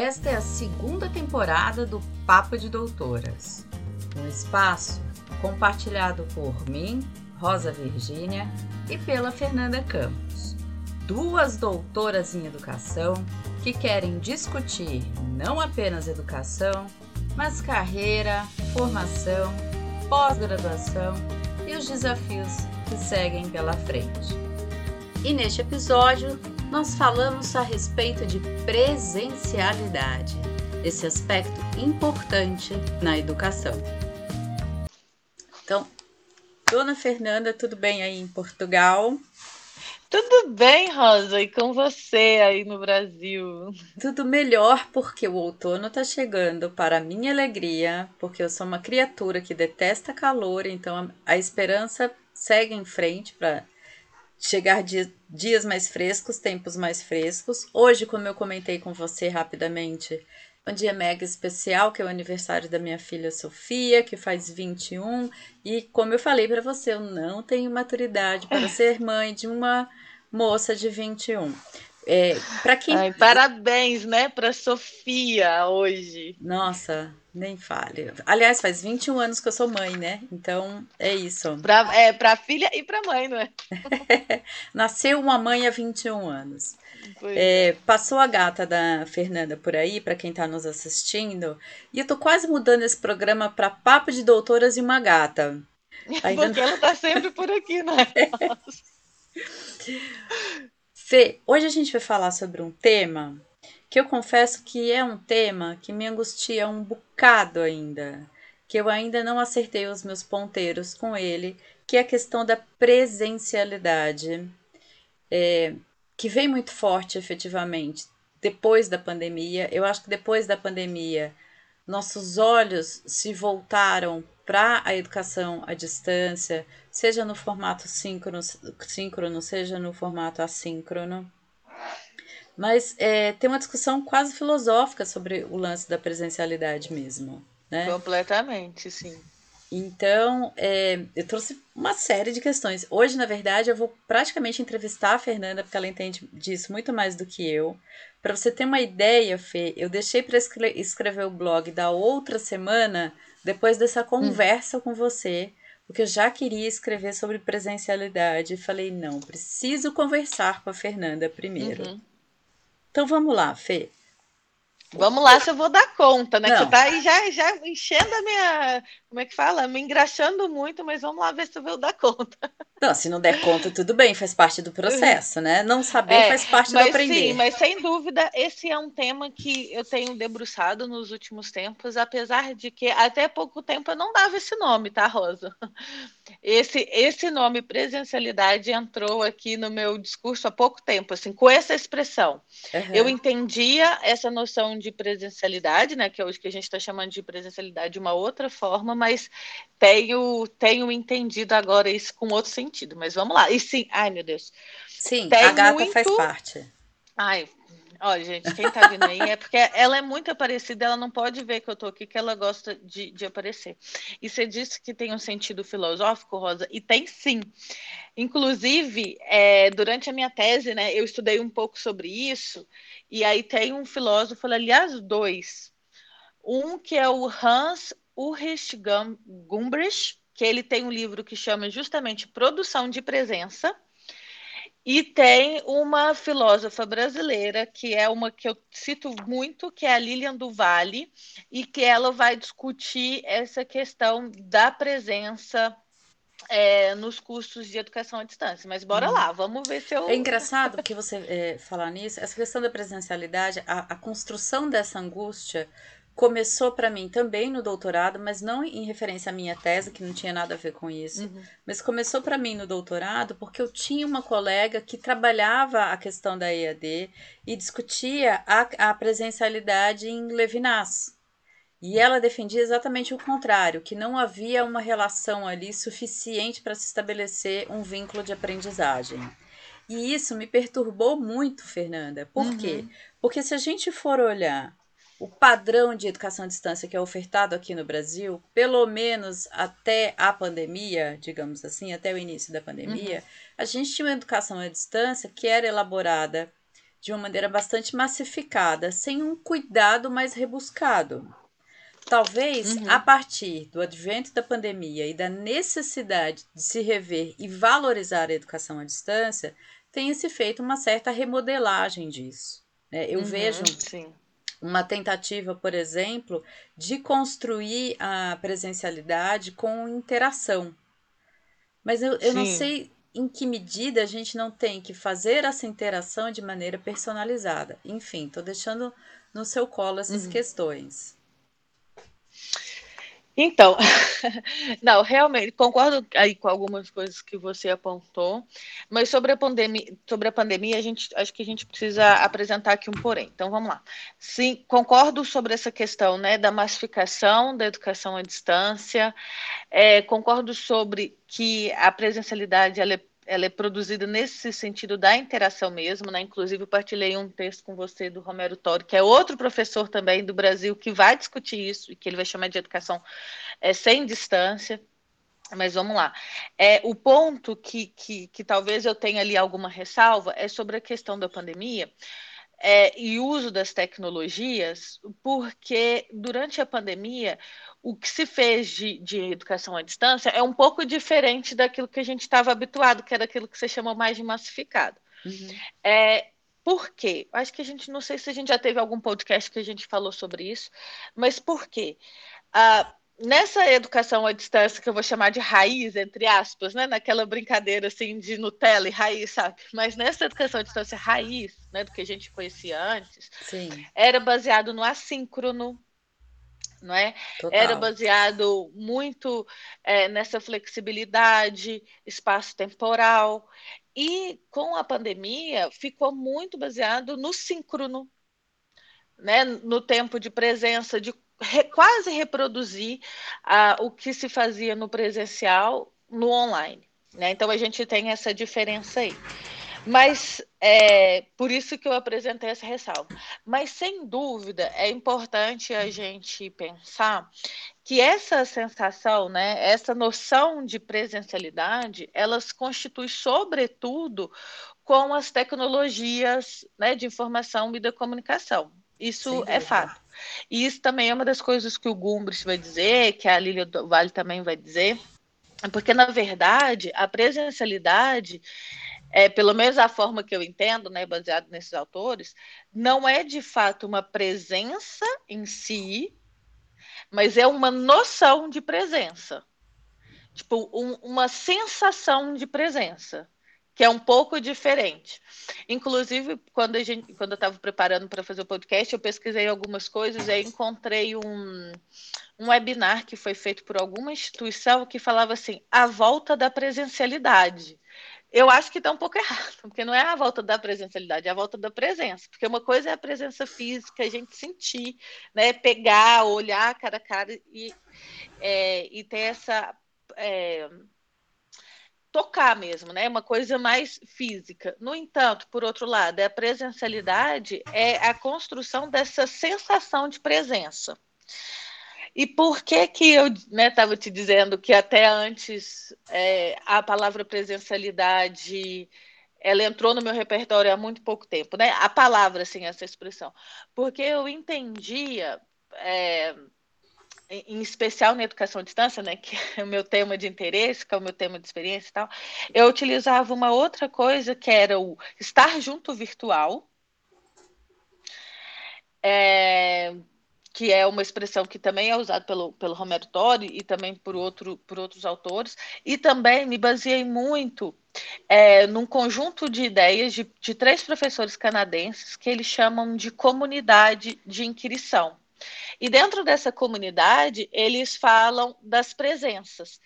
Esta é a segunda temporada do Papo de Doutoras, um espaço compartilhado por mim, Rosa Virgínia, e pela Fernanda Campos, duas doutoras em educação que querem discutir não apenas educação, mas carreira, formação, pós-graduação e os desafios que seguem pela frente. E neste episódio, nós falamos a respeito de presencialidade, esse aspecto importante na educação. Então, Dona Fernanda, tudo bem aí em Portugal? Tudo bem, Rosa, e com você aí no Brasil? Tudo melhor porque o outono está chegando, para minha alegria, porque eu sou uma criatura que detesta calor, então a esperança segue em frente para chegar dia, dias mais frescos, tempos mais frescos. Hoje, como eu comentei com você rapidamente, um dia mega especial, que é o aniversário da minha filha Sofia, que faz 21, e como eu falei para você, eu não tenho maturidade para ser mãe de uma moça de 21. É, para quem Ai, parabéns, né, para Sofia hoje. Nossa, nem fale. Aliás, faz 21 anos que eu sou mãe, né? Então é isso. Pra, é para filha e para mãe, não é? Nasceu uma mãe há 21 anos. É, passou a gata da Fernanda por aí, para quem está nos assistindo, e eu tô quase mudando esse programa para Papo de Doutoras e uma Gata. Ainda Porque ela tá sempre por aqui, né? Fê, hoje a gente vai falar sobre um tema que eu confesso que é um tema que me angustia um bocado ainda, que eu ainda não acertei os meus ponteiros com ele, que é a questão da presencialidade, é, que vem muito forte efetivamente depois da pandemia. Eu acho que depois da pandemia nossos olhos se voltaram para a educação à distância, seja no formato síncrono, síncrono seja no formato assíncrono. Mas é, tem uma discussão quase filosófica sobre o lance da presencialidade mesmo. Né? Completamente, sim. Então, é, eu trouxe uma série de questões. Hoje, na verdade, eu vou praticamente entrevistar a Fernanda, porque ela entende disso muito mais do que eu. Para você ter uma ideia, Fê, eu deixei para escrever o blog da outra semana, depois dessa conversa hum. com você, porque eu já queria escrever sobre presencialidade. E falei, não, preciso conversar com a Fernanda primeiro. Uhum. Então vamos lá, Fê. Vamos lá se eu vou dar conta, né? Não. Que você tá aí já, já enchendo a minha. Como é que fala? Me engraxando muito, mas vamos lá ver se eu vou dar conta. Não, se não der conta, tudo bem, faz parte do processo, né? Não saber é, faz parte do aprender. Sim, mas sem dúvida, esse é um tema que eu tenho debruçado nos últimos tempos, apesar de que até pouco tempo eu não dava esse nome, tá, Rosa? Esse, esse nome presencialidade entrou aqui no meu discurso há pouco tempo, assim, com essa expressão. Uhum. Eu entendia essa noção de presencialidade, né, que é hoje que a gente está chamando de presencialidade de uma outra forma, mas tenho, tenho entendido agora isso com outro sentido. Mas vamos lá. E sim, ai meu Deus. Sim, a gata muito... faz parte. Ai, Olha, gente, quem tá vindo aí é porque ela é muito aparecida, ela não pode ver que eu tô aqui, que ela gosta de, de aparecer. E você disse que tem um sentido filosófico, Rosa, e tem sim. Inclusive, é, durante a minha tese, né, eu estudei um pouco sobre isso, e aí tem um filósofo, aliás, dois. Um que é o Hans Ulrich Gumbrich, que ele tem um livro que chama justamente Produção de Presença, e tem uma filósofa brasileira, que é uma que eu cito muito, que é a Lilian do Vale, e que ela vai discutir essa questão da presença é, nos cursos de educação à distância. Mas bora hum. lá, vamos ver se eu. É engraçado porque você é, falar nisso, essa questão da presencialidade, a, a construção dessa angústia começou para mim também no doutorado, mas não em referência à minha tese, que não tinha nada a ver com isso. Uhum. Mas começou para mim no doutorado porque eu tinha uma colega que trabalhava a questão da EAD e discutia a, a presencialidade em Levinas. E ela defendia exatamente o contrário, que não havia uma relação ali suficiente para se estabelecer um vínculo de aprendizagem. E isso me perturbou muito, Fernanda. Por uhum. quê? Porque se a gente for olhar o padrão de educação à distância que é ofertado aqui no Brasil, pelo menos até a pandemia, digamos assim, até o início da pandemia, uhum. a gente tinha uma educação à distância que era elaborada de uma maneira bastante massificada, sem um cuidado mais rebuscado. Talvez uhum. a partir do advento da pandemia e da necessidade de se rever e valorizar a educação à distância, tenha se feito uma certa remodelagem disso. Né? Eu uhum, vejo sim. Uma tentativa, por exemplo, de construir a presencialidade com interação. Mas eu, eu não sei em que medida a gente não tem que fazer essa interação de maneira personalizada. Enfim, estou deixando no seu colo essas uhum. questões. Então, não, realmente, concordo aí com algumas coisas que você apontou, mas sobre a pandemia, sobre a pandemia, a gente acho que a gente precisa apresentar aqui um porém. Então, vamos lá. Sim, concordo sobre essa questão, né, da massificação da educação à distância. É, concordo sobre que a presencialidade ela é ela é produzida nesse sentido da interação mesmo, né? Inclusive, eu partilhei um texto com você do Romero Tori, que é outro professor também do Brasil que vai discutir isso e que ele vai chamar de educação é, sem distância. Mas vamos lá. É, o ponto que, que, que talvez eu tenha ali alguma ressalva é sobre a questão da pandemia, é, e uso das tecnologias, porque durante a pandemia o que se fez de, de educação à distância é um pouco diferente daquilo que a gente estava habituado, que era aquilo que você chamou mais de massificado. Uhum. É, por quê? Acho que a gente não sei se a gente já teve algum podcast que a gente falou sobre isso, mas por quê? Ah, nessa educação à distância que eu vou chamar de raiz, entre aspas, né? Naquela brincadeira assim de Nutella e raiz, sabe? Mas nessa educação à distância raiz, né, do que a gente conhecia antes, Sim. era baseado no assíncrono, não é? Total. Era baseado muito é, nessa flexibilidade espaço-temporal. E com a pandemia ficou muito baseado no síncrono, né? no tempo de presença, de re, quase reproduzir uh, o que se fazia no presencial no online. Né? Então a gente tem essa diferença aí. Mas é por isso que eu apresentei essa ressalva. Mas sem dúvida é importante a gente pensar que essa sensação, né, essa noção de presencialidade, elas constitui sobretudo com as tecnologias né, de informação e da comunicação. Isso é fato. E isso também é uma das coisas que o Gumbris vai dizer, que a Lília Vale também vai dizer, porque, na verdade, a presencialidade, é, pelo menos a forma que eu entendo, né, baseado nesses autores, não é de fato uma presença em si, mas é uma noção de presença. Tipo, um, uma sensação de presença que é um pouco diferente. Inclusive, quando, a gente, quando eu estava preparando para fazer o podcast, eu pesquisei algumas coisas e aí encontrei um, um webinar que foi feito por alguma instituição que falava assim: a volta da presencialidade. Eu acho que está um pouco errado, porque não é a volta da presencialidade, é a volta da presença. Porque uma coisa é a presença física, a gente sentir, né, pegar, olhar cara a cara e, é, e ter essa. É, tocar mesmo, né? Uma coisa mais física. No entanto, por outro lado, a presencialidade é a construção dessa sensação de presença. E por que que eu estava né, te dizendo que até antes é, a palavra presencialidade ela entrou no meu repertório há muito pouco tempo, né? A palavra, assim, essa expressão, porque eu entendia é, em especial na educação à distância, né, que é o meu tema de interesse, que é o meu tema de experiência e tal, eu utilizava uma outra coisa que era o estar junto virtual, é, que é uma expressão que também é usada pelo, pelo Romero Tori e também por, outro, por outros autores, e também me baseei muito é, num conjunto de ideias de, de três professores canadenses que eles chamam de comunidade de inquirição. E dentro dessa comunidade, eles falam das presenças,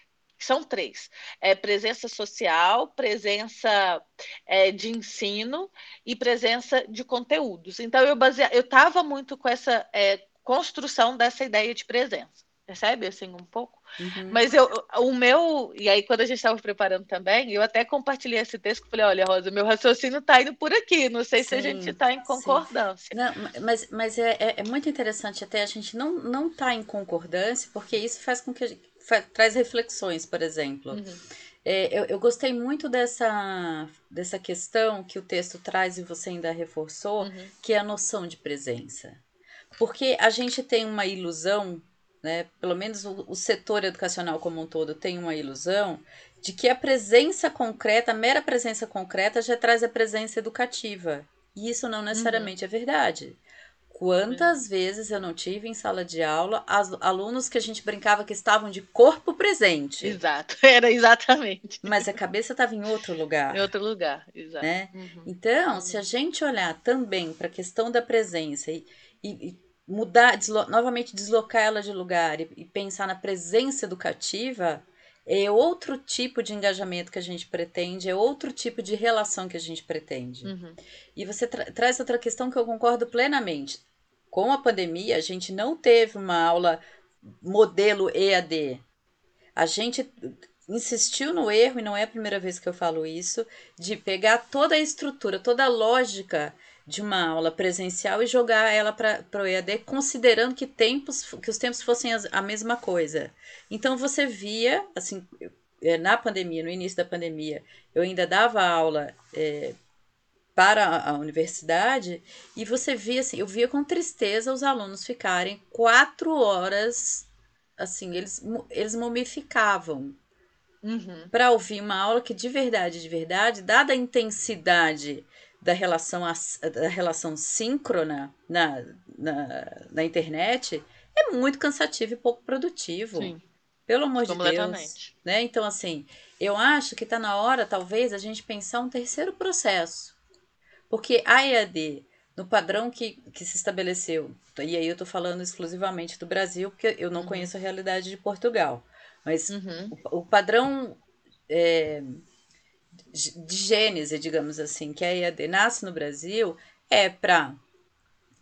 são três: é, presença social, presença é, de ensino e presença de conteúdos. Então, eu eu estava muito com essa é, construção dessa ideia de presença. Percebe assim um pouco? Uhum. Mas eu, o meu, e aí quando a gente estava preparando também, eu até compartilhei esse texto, falei, olha, Rosa, meu raciocínio está indo por aqui, não sei sim, se a gente está em concordância. Não, mas mas é, é, é, muito interessante até a gente não não tá em concordância, porque isso faz com que faz, traz reflexões, por exemplo. Uhum. É, eu, eu gostei muito dessa, dessa questão que o texto traz e você ainda reforçou, uhum. que é a noção de presença. Porque a gente tem uma ilusão, né, pelo menos o, o setor educacional como um todo tem uma ilusão, de que a presença concreta, a mera presença concreta, já traz a presença educativa. E isso não necessariamente uhum. é verdade. Quantas vezes eu não tive em sala de aula as, alunos que a gente brincava que estavam de corpo presente. Exato, era exatamente. Mas a cabeça estava em outro lugar. Em outro lugar, exato. Né? Uhum. Então, uhum. se a gente olhar também para a questão da presença e, e mudar, deslo novamente deslocar ela de lugar e, e pensar na presença educativa, é outro tipo de engajamento que a gente pretende, é outro tipo de relação que a gente pretende. Uhum. E você tra traz outra questão que eu concordo plenamente com a pandemia, a gente não teve uma aula modelo EAD. A gente insistiu no erro, e não é a primeira vez que eu falo isso, de pegar toda a estrutura, toda a lógica de uma aula presencial e jogar ela para o EAD, considerando que tempos que os tempos fossem a mesma coisa. Então você via, assim, é, na pandemia, no início da pandemia, eu ainda dava aula é, para a universidade e você via assim, eu via com tristeza os alunos ficarem quatro horas assim, eles, eles mumificavam uhum. para ouvir uma aula que de verdade, de verdade, dada a intensidade da relação, da relação síncrona na, na, na internet, é muito cansativo e pouco produtivo. Sim. Pelo amor de Deus. Né? Então, assim, eu acho que está na hora, talvez, a gente pensar um terceiro processo porque a EAD, no padrão que, que se estabeleceu, e aí eu estou falando exclusivamente do Brasil, porque eu não uhum. conheço a realidade de Portugal, mas uhum. o, o, padrão é, de gênese, digamos assim, que a EAD nasce no Brasil, é para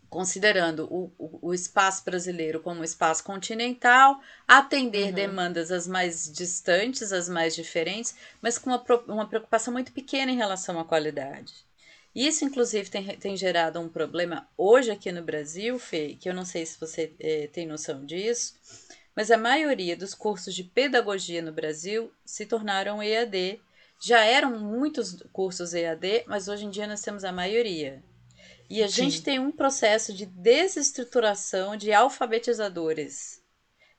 considerando o, o, o, espaço brasileiro como um espaço continental, atender uhum. demandas as mais distantes, as mais diferentes, mas com uma, uma preocupação muito pequena em relação à qualidade. Isso, inclusive, tem, tem gerado um problema hoje aqui no Brasil, Fê, que eu não sei se você é, tem noção disso, mas a maioria dos cursos de pedagogia no Brasil se tornaram EAD. Já eram muitos cursos EAD, mas hoje em dia nós temos a maioria. E a Sim. gente tem um processo de desestruturação de alfabetizadores.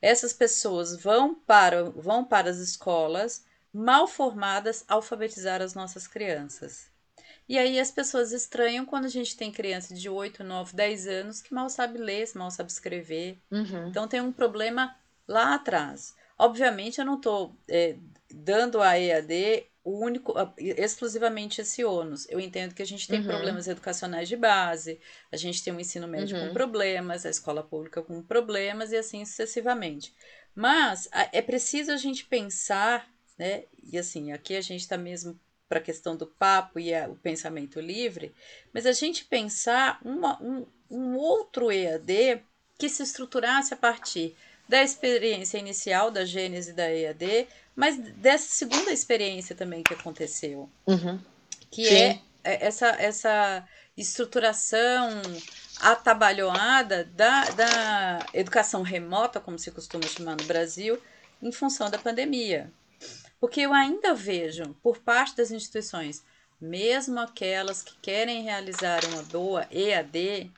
Essas pessoas vão para, vão para as escolas mal formadas alfabetizar as nossas crianças. E aí as pessoas estranham quando a gente tem criança de 8, 9, 10 anos que mal sabe ler, mal sabe escrever. Uhum. Então tem um problema lá atrás. Obviamente eu não estou é, dando a EAD o único, exclusivamente esse ônus. Eu entendo que a gente tem uhum. problemas educacionais de base, a gente tem um ensino médio uhum. com problemas, a escola pública com problemas e assim sucessivamente. Mas é preciso a gente pensar, né? E assim, aqui a gente está mesmo para a questão do papo e a, o pensamento livre, mas a gente pensar uma, um, um outro EAD que se estruturasse a partir da experiência inicial da Gênese da EAD, mas dessa segunda experiência também que aconteceu, uhum. que é, é essa, essa estruturação atabalhoada da, da educação remota, como se costuma chamar no Brasil, em função da pandemia. Porque eu ainda vejo, por parte das instituições, mesmo aquelas que querem realizar uma boa EAD,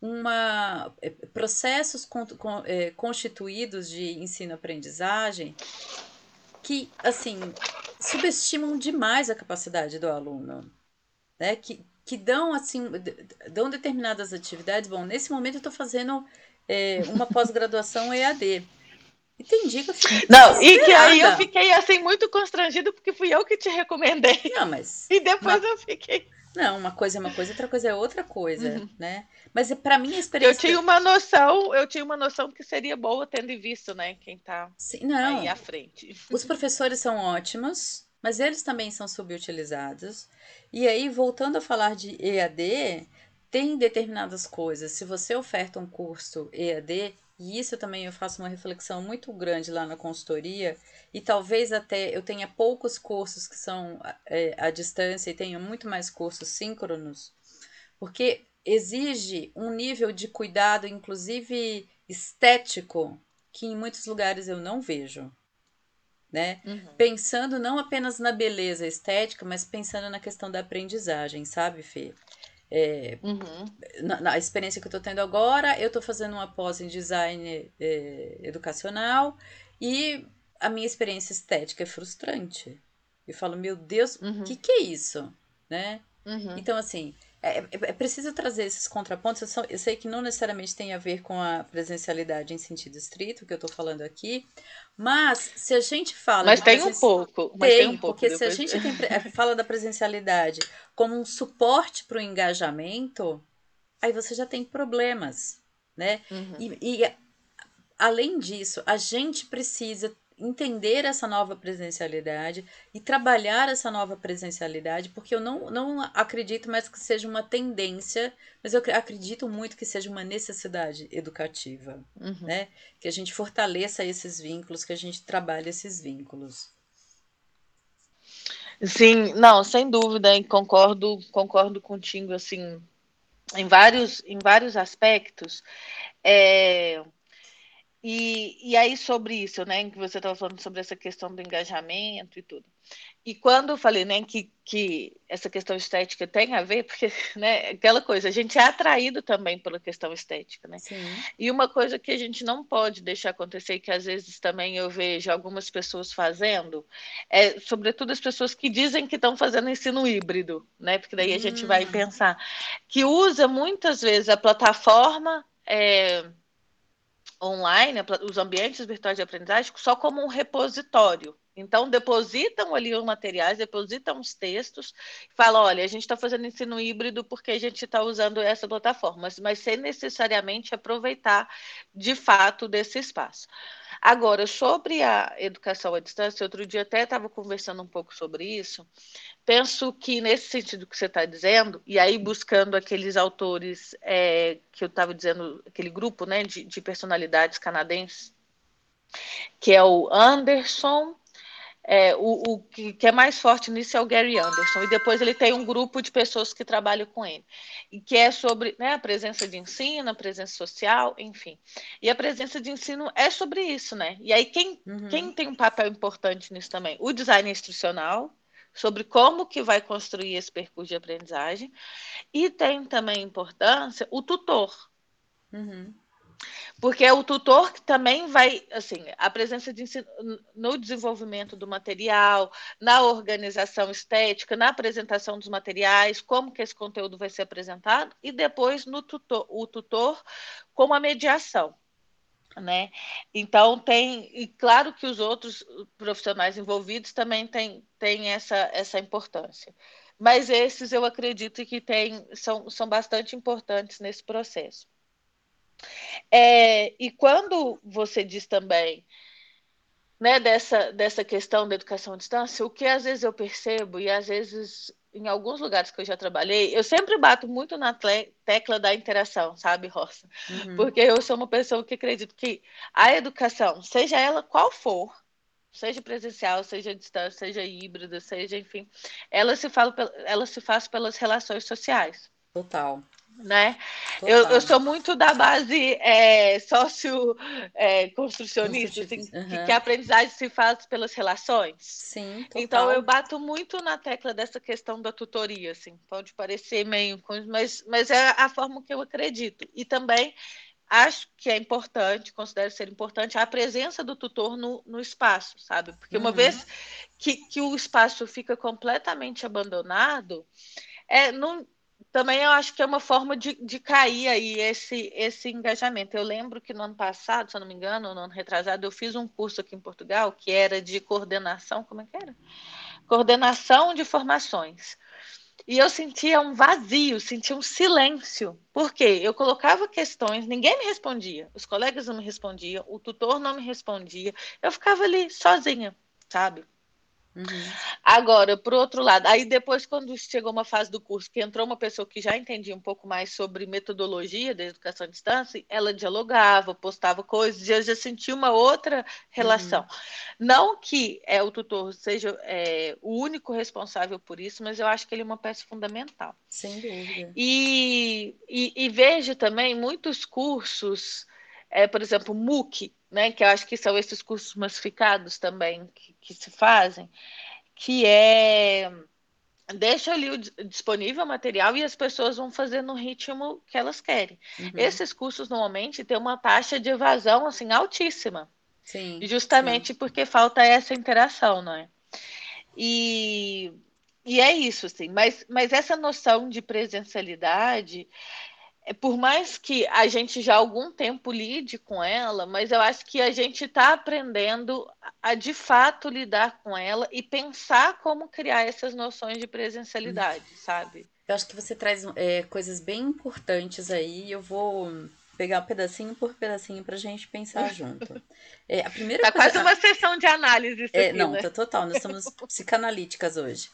uma, é, processos con, con, é, constituídos de ensino-aprendizagem que, assim, subestimam demais a capacidade do aluno, né? Que, que dão, assim, dão determinadas atividades. Bom, nesse momento eu estou fazendo é, uma pós-graduação EAD. E tem dia que eu fico Não, e que aí eu fiquei assim muito constrangido porque fui eu que te recomendei. Não, mas. E depois uma... eu fiquei. Não, uma coisa é uma coisa, outra coisa é outra coisa, uhum. né? Mas é, para mim a experiência. Eu tinha uma noção, eu tinha uma noção que seria boa tendo visto, né? Quem tá Sim, não. aí à frente. Os professores são ótimos, mas eles também são subutilizados. E aí, voltando a falar de EAD, tem determinadas coisas. Se você oferta um curso EAD, e isso também eu faço uma reflexão muito grande lá na consultoria, e talvez até eu tenha poucos cursos que são é, à distância e tenha muito mais cursos síncronos, porque exige um nível de cuidado, inclusive estético, que em muitos lugares eu não vejo. né? Uhum. Pensando não apenas na beleza estética, mas pensando na questão da aprendizagem, sabe, Fê? É, uhum. na, na, experiência que eu estou tendo agora, eu estou fazendo uma pós em design é, educacional e a minha experiência estética é frustrante. Eu falo, meu Deus, o uhum. que, que é isso? Né? Uhum. Então, assim, é, é, é, preciso trazer esses contrapontos. Eu, só, eu, sei que não necessariamente tem a ver com a presencialidade em sentido estrito, que eu estou falando aqui, mas se a gente fala. Mas tem um pouco. Mas tem, tem um pouco. Porque depois... se a gente tem, é, fala da presencialidade como um suporte para o engajamento, aí você já tem problemas, né? Uhum. E, e além disso, a gente precisa entender essa nova presencialidade e trabalhar essa nova presencialidade, porque eu não, não acredito mais que seja uma tendência, mas eu acredito muito que seja uma necessidade educativa, uhum. né? Que a gente fortaleça esses vínculos, que a gente trabalhe esses vínculos. Sim, não, sem dúvida, e concordo, concordo contigo, assim, em vários, em vários aspectos. É, e, e aí, sobre isso, né, que você estava falando sobre essa questão do engajamento e tudo. E quando eu falei, né, que, que essa questão estética tem a ver, porque, né, aquela coisa, a gente é atraído também pela questão estética, né? Sim. E uma coisa que a gente não pode deixar acontecer, que às vezes também eu vejo algumas pessoas fazendo, é, sobretudo as pessoas que dizem que estão fazendo ensino híbrido, né? Porque daí a hum. gente vai hum. pensar, que usa muitas vezes a plataforma. É, online, os ambientes virtuais de aprendizagem, só como um repositório. Então, depositam ali os materiais, depositam os textos, falam: olha, a gente está fazendo ensino híbrido porque a gente está usando essa plataforma, mas, mas sem necessariamente aproveitar de fato desse espaço. Agora, sobre a educação à distância, outro dia até estava conversando um pouco sobre isso. Penso que, nesse sentido que você está dizendo, e aí buscando aqueles autores é, que eu estava dizendo, aquele grupo né, de, de personalidades canadenses, que é o Anderson, é, o, o que, que, é mais forte nisso é o Gary Anderson, e depois ele tem um grupo de pessoas que trabalham com ele, e que é sobre né, a presença de ensino, a presença social, enfim. E a presença de ensino é sobre isso, né? E aí, quem, uhum. quem tem um papel importante nisso também? O design instrucional, sobre como que vai construir esse percurso de aprendizagem, e tem também importância o tutor. Uhum. Porque é o tutor que também vai, assim, a presença de ensino no desenvolvimento do material, na organização estética, na apresentação dos materiais, como que esse conteúdo vai ser apresentado, e depois no tutor, o tutor com a mediação. Né? Então tem, e claro que os outros profissionais envolvidos também têm, têm essa, essa importância. Mas esses eu acredito que tem, são, são bastante importantes nesse processo. É, e quando você diz também né, dessa, dessa questão da educação à distância, o que às vezes eu percebo, e às vezes em alguns lugares que eu já trabalhei, eu sempre bato muito na tecla da interação, sabe, Roça? Uhum. Porque eu sou uma pessoa que acredito que a educação, seja ela qual for, seja presencial, seja à distância, seja híbrida, seja, enfim, ela se, fala, ela se faz pelas relações sociais. Total né? Eu, eu, sou muito da base é, sócio-construcionista, é, assim, uhum. que, a aprendizagem se faz pelas relações. Sim, total. Então, eu bato muito na tecla dessa questão da tutoria, assim, pode parecer meio... Mas, mas é a forma que eu acredito. E também acho que é importante, considero ser importante, a presença do tutor no, no espaço, sabe? Porque uma uhum. vez que, que o espaço fica completamente abandonado, é, não, também eu acho que é uma forma de, de cair aí esse, esse engajamento. Eu lembro que no ano passado, se eu não me engano, no ano retrasado, eu fiz um curso aqui em Portugal que era de coordenação, como é que era? Coordenação de formações. E eu sentia um vazio, sentia um silêncio. Por quê? Eu colocava questões, ninguém me respondia, os colegas não me respondiam, o tutor não me respondia. Eu ficava ali sozinha, sabe? Uhum. Agora, por outro lado, aí depois, quando chegou uma fase do curso que entrou uma pessoa que já entendia um pouco mais sobre metodologia da educação à distância, ela dialogava, postava coisas, e eu já senti uma outra relação. Uhum. Não que é, o tutor seja é, o único responsável por isso, mas eu acho que ele é uma peça fundamental. Sem dúvida. E, e, e vejo também muitos cursos é, por exemplo, MOOC, né, que eu acho que são esses cursos massificados também que, que se fazem, que é deixa ali o disponível material e as pessoas vão fazer no ritmo que elas querem. Uhum. Esses cursos normalmente têm uma taxa de evasão assim altíssima. Sim, justamente sim. porque falta essa interação, não é? E, e é isso, assim. Mas, mas essa noção de presencialidade, por mais que a gente já há algum tempo lide com ela, mas eu acho que a gente está aprendendo a de fato lidar com ela e pensar como criar essas noções de presencialidade, sabe? Eu acho que você traz é, coisas bem importantes aí. Eu vou pegar pedacinho por pedacinho para a gente pensar junto. É, a primeira tá coisa... quase uma sessão de análise. Isso é, aqui, não, né? tá total. Nós somos psicanalíticas hoje.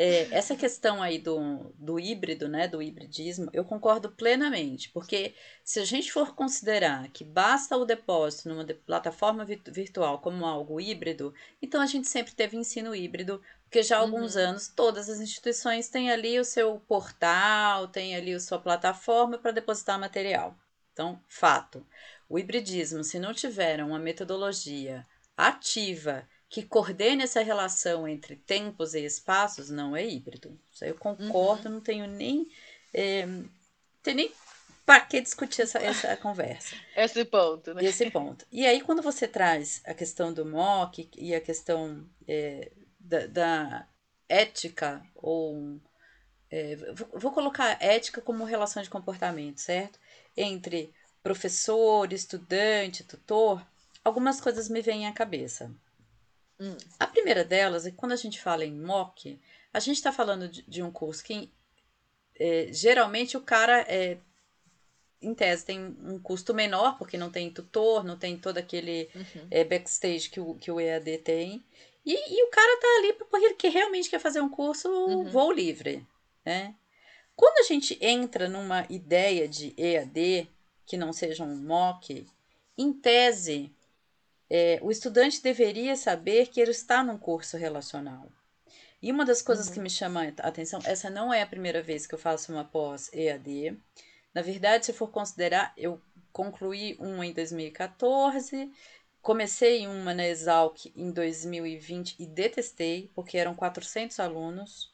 É, essa questão aí do, do híbrido, né, do hibridismo, eu concordo plenamente, porque se a gente for considerar que basta o depósito numa de, plataforma virtual como algo híbrido, então a gente sempre teve ensino híbrido, porque já há alguns uhum. anos todas as instituições têm ali o seu portal, tem ali a sua plataforma para depositar material. Então, fato. O hibridismo, se não tiver uma metodologia ativa que coordene essa relação entre tempos e espaços, não é híbrido. Isso aí eu concordo, uhum. não tenho nem. É, tem nem para que discutir essa, essa conversa. Esse ponto, né? Esse ponto. E aí, quando você traz a questão do MOC e a questão é, da, da, ética, ou. É, vou colocar ética como relação de comportamento, certo? entre professor, estudante, tutor, algumas coisas me vêm à cabeça. Hum. A primeira delas é que quando a gente fala em MOOC, a gente está falando de, de, um curso que é, geralmente o cara é, em tese tem um custo menor, porque não tem tutor, não tem todo aquele uhum. é, backstage que o, que o EAD tem. E, e o cara tá ali porque ele realmente quer fazer um curso uhum. voo livre, né? Quando a gente entra numa ideia de EAD, que não seja um MOOC, em tese, é, o estudante deveria saber que ele está num curso relacional. E uma das coisas uhum. que me chama a atenção, essa não é a primeira vez que eu faço uma pós EAD. Na verdade, se for considerar, eu concluí uma em 2014, comecei uma na Exalc em 2020 e detestei, porque eram 400 alunos,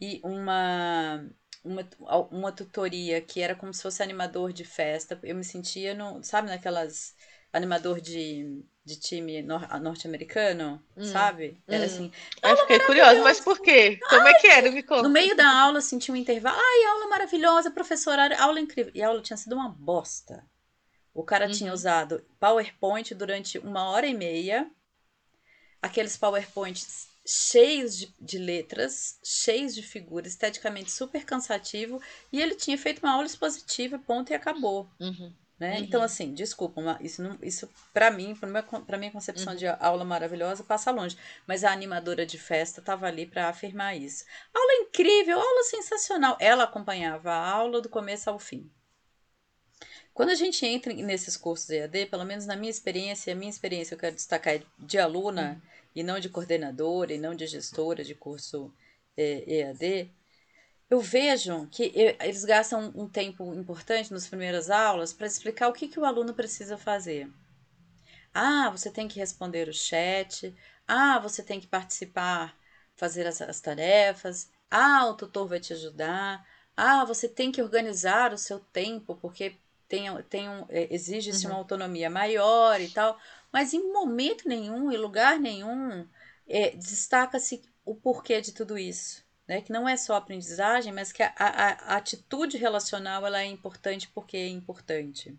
e uma uma, uma tutoria que era como se fosse animador de festa. Eu me sentia, no, sabe, naquelas animador de, de time nor norte-americano, hum, sabe? Era hum. assim. Eu fiquei curiosa, mas por quê? Como Ai, é que era? Me conta. No meio da aula, senti um intervalo. Ai, aula maravilhosa, professora, aula incrível. E a aula tinha sido uma bosta. O cara uhum. tinha usado PowerPoint durante uma hora e meia. Aqueles PowerPoints cheios de, de letras, cheios de figuras, esteticamente super cansativo, e ele tinha feito uma aula expositiva, ponto, e acabou. Uhum. Né? Uhum. Então, assim, desculpa, uma, isso, não, isso para mim, para minha concepção uhum. de aula maravilhosa, passa longe. Mas a animadora de festa estava ali para afirmar isso. Aula incrível, aula sensacional. Ela acompanhava a aula do começo ao fim. Quando a gente entra nesses cursos EAD, pelo menos na minha experiência, a minha experiência eu quero destacar de aluna, uhum e não de coordenadora e não de gestora de curso é, EAD, eu vejo que eles gastam um tempo importante nas primeiras aulas para explicar o que, que o aluno precisa fazer. Ah, você tem que responder o chat. Ah, você tem que participar, fazer as, as tarefas. Ah, o tutor vai te ajudar. Ah, você tem que organizar o seu tempo, porque tem, tem um, é, exige-se uhum. uma autonomia maior e tal. Mas em momento nenhum, em lugar nenhum, é, destaca-se o porquê de tudo isso. Né? Que não é só aprendizagem, mas que a, a, a atitude relacional ela é importante porque é importante.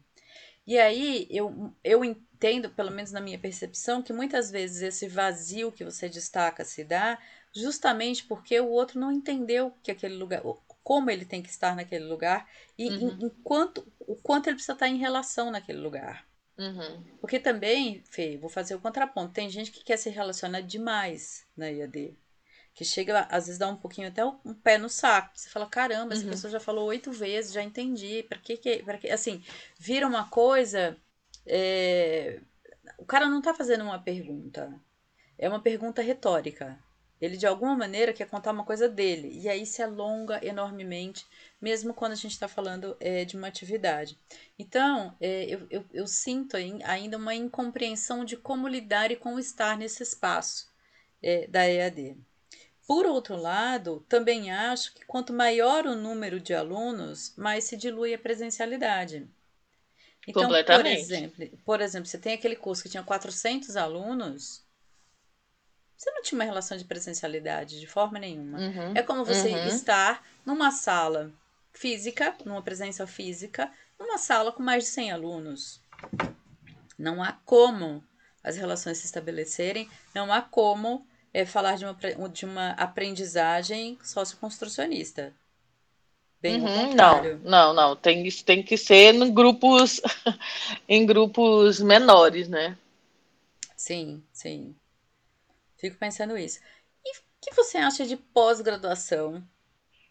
E aí eu, eu entendo, pelo menos na minha percepção, que muitas vezes esse vazio que você destaca se dá justamente porque o outro não entendeu que aquele lugar, como ele tem que estar naquele lugar e uhum. enquanto, o quanto ele precisa estar em relação naquele lugar. Uhum. Porque também, Fê, vou fazer o contraponto. Tem gente que quer se relacionar demais na IAD. Que chega, às vezes, dá um pouquinho até um pé no saco. Você fala, caramba, essa uhum. pessoa já falou oito vezes, já entendi. Pra que que. Pra que? Assim, vira uma coisa. É... O cara não tá fazendo uma pergunta. É uma pergunta retórica. Ele de alguma maneira quer contar uma coisa dele e aí se alonga enormemente, mesmo quando a gente está falando é, de uma atividade. Então, é, eu, eu, eu, sinto ainda uma incompreensão de como lidar e como estar nesse espaço é, da EAD. Por outro lado, também acho que quanto maior o número de alunos, mais se dilui a presencialidade. Então, por exemplo, por exemplo, você tem aquele curso que tinha 400 alunos, você não tinha uma relação de presencialidade de forma nenhuma. Uhum, é como você uhum. estar numa sala física, numa presença física, numa sala com mais de 100 alunos. Não há como as relações se estabelecerem, não há como é falar de uma, de uma aprendizagem socioconstrucionista. Bem uhum, Não, não, não. Tem, tem que ser em grupos, em grupos menores, né? Sim, sim. Fico pensando isso. E o que você acha de pós-graduação?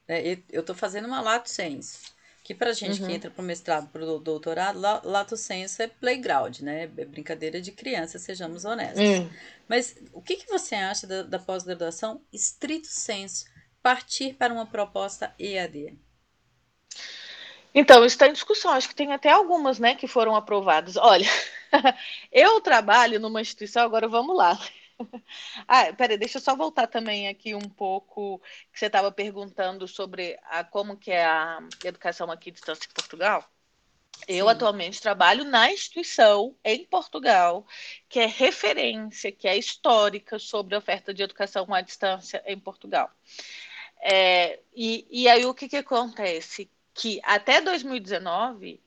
É, eu estou fazendo uma lato sensu que para gente uhum. que entra para o mestrado, para o doutorado, lato senso é playground, né? É brincadeira de criança, sejamos honestos. Uhum. Mas o que, que você acha da, da pós-graduação estrito senso, partir para uma proposta EAD? Então, isso está em discussão. Acho que tem até algumas, né, que foram aprovadas. Olha, eu trabalho numa instituição, agora vamos lá. Ah, peraí, deixa eu só voltar também aqui um pouco que você estava perguntando sobre a, como que é a educação aqui à distância em Portugal. Eu Sim. atualmente trabalho na instituição em Portugal, que é referência, que é histórica sobre a oferta de educação à distância em Portugal. É, e, e aí o que, que acontece? Que até 2019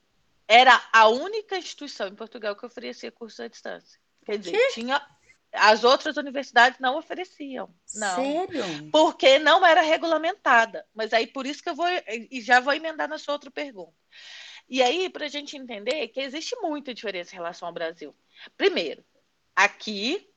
era a única instituição em Portugal que oferecia curso à distância. Quer dizer, que? tinha as outras universidades não ofereciam. Não. Sério? Porque não era regulamentada. Mas aí por isso que eu vou. E já vou emendar na sua outra pergunta. E aí, para a gente entender que existe muita diferença em relação ao Brasil. Primeiro, aqui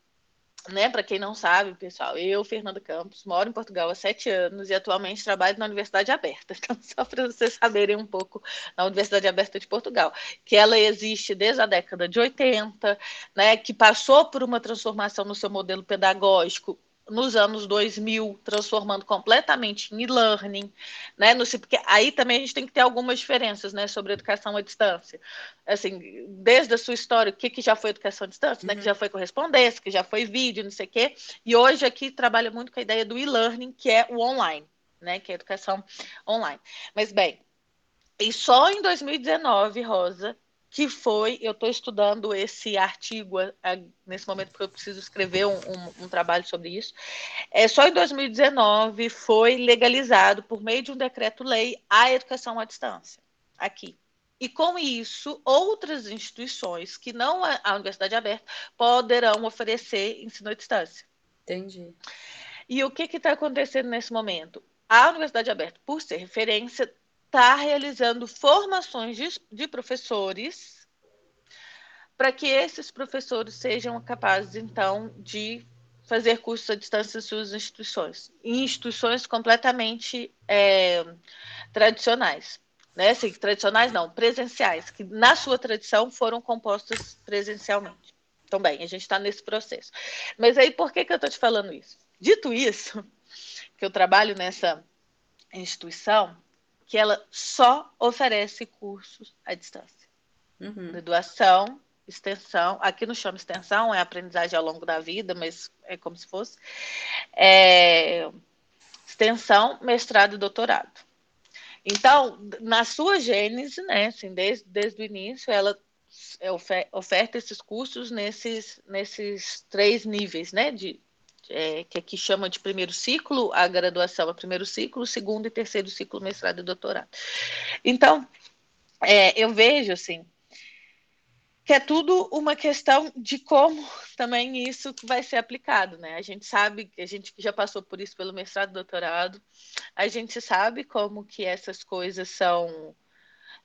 né, para quem não sabe, pessoal, eu, Fernanda Campos, moro em Portugal há sete anos e atualmente trabalho na Universidade Aberta. Então, só para vocês saberem um pouco na Universidade Aberta de Portugal, que ela existe desde a década de 80, né, que passou por uma transformação no seu modelo pedagógico nos anos 2000, transformando completamente em e-learning, né? No, porque aí também a gente tem que ter algumas diferenças, né, sobre educação à distância. Assim, desde a sua história, o que, que já foi educação à distância, uhum. né, que uhum. já foi correspondência, que já foi vídeo, não sei o quê. E hoje aqui trabalha muito com a ideia do e-learning, que é o online, né, que é a educação online. Mas bem, e só em 2019, Rosa, que foi, eu estou estudando esse artigo a, a, nesse momento porque eu preciso escrever um, um, um, trabalho sobre isso. É, só em 2019 foi legalizado, por meio de um decreto-lei, a educação à distância, aqui. E com isso, outras instituições que não a, a Universidade Aberta poderão oferecer ensino à distância. Entendi. E o que está acontecendo nesse momento? A Universidade Aberta, por ser referência, está realizando formações de, de professores para que esses professores sejam capazes, então, de fazer cursos à distância em suas instituições, em instituições completamente é, tradicionais. Né? Assim, tradicionais não, presenciais, que na sua tradição foram compostas presencialmente. Então, bem, a gente está nesse processo. Mas aí, por que, que eu estou te falando isso? Dito isso, que eu trabalho nessa instituição, que ela só oferece cursos à distância. Uhum. Graduação, extensão, aqui não chama extensão, é aprendizagem ao longo da vida, mas é como se fosse. É, extensão, mestrado e doutorado. Então, na sua gênese, né, assim, desde, desde o início, ela oferta esses cursos nesses, nesses três níveis, né, de é, que aqui chama de primeiro ciclo, a graduação é primeiro ciclo, segundo e terceiro ciclo, mestrado e doutorado. Então, é, eu vejo assim que é tudo uma questão de como também isso vai ser aplicado, né? A gente sabe, a gente já passou por isso pelo mestrado e doutorado, a gente sabe como que essas coisas são